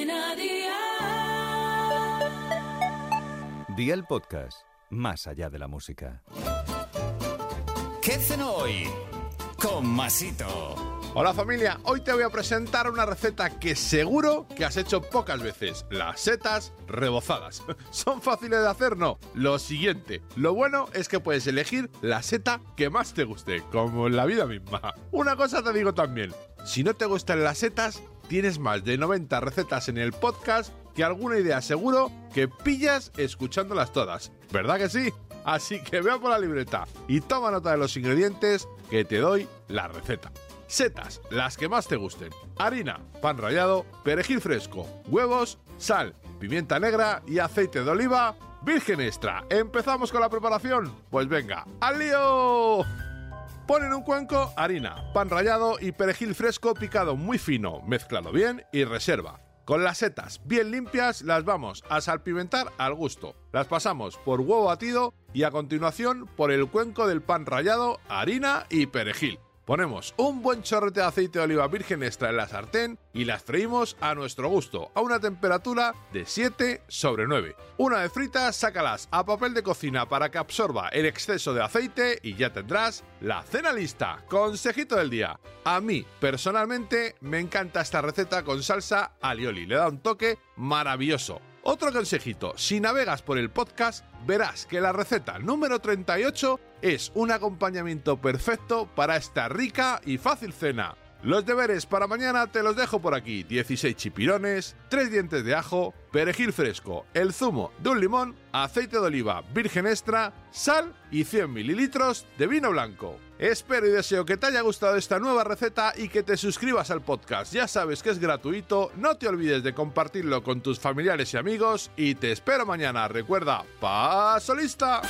Cadena Dial. Día el podcast, más allá de la música. ¿Qué cenó hoy? Con Masito. Hola familia, hoy te voy a presentar una receta que seguro que has hecho pocas veces, las setas rebozadas. ¿Son fáciles de hacer? No. Lo siguiente, lo bueno es que puedes elegir la seta que más te guste, como en la vida misma. Una cosa te digo también, si no te gustan las setas, tienes más de 90 recetas en el podcast que alguna idea seguro que pillas escuchándolas todas. ¿Verdad que sí? Así que vea por la libreta y toma nota de los ingredientes que te doy la receta. Setas, las que más te gusten. Harina, pan rallado, perejil fresco, huevos, sal, pimienta negra y aceite de oliva virgen extra. ¿Empezamos con la preparación? Pues venga, ¡al lío! Pon en un cuenco harina, pan rallado y perejil fresco picado muy fino, mezclado bien y reserva. Con las setas bien limpias las vamos a salpimentar al gusto. Las pasamos por huevo batido y a continuación por el cuenco del pan rallado, harina y perejil. Ponemos un buen chorrete de aceite de oliva virgen extra en la sartén y las freímos a nuestro gusto, a una temperatura de 7 sobre 9. Una vez fritas, sácalas a papel de cocina para que absorba el exceso de aceite y ya tendrás la cena lista. Consejito del día. A mí, personalmente, me encanta esta receta con salsa alioli, le da un toque maravilloso. Otro consejito, si navegas por el podcast, verás que la receta número 38 es un acompañamiento perfecto para esta rica y fácil cena. Los deberes para mañana te los dejo por aquí. 16 chipirones, 3 dientes de ajo, perejil fresco, el zumo de un limón, aceite de oliva virgen extra, sal y 100 mililitros de vino blanco. Espero y deseo que te haya gustado esta nueva receta y que te suscribas al podcast. Ya sabes que es gratuito, no te olvides de compartirlo con tus familiares y amigos y te espero mañana. Recuerda, paso lista.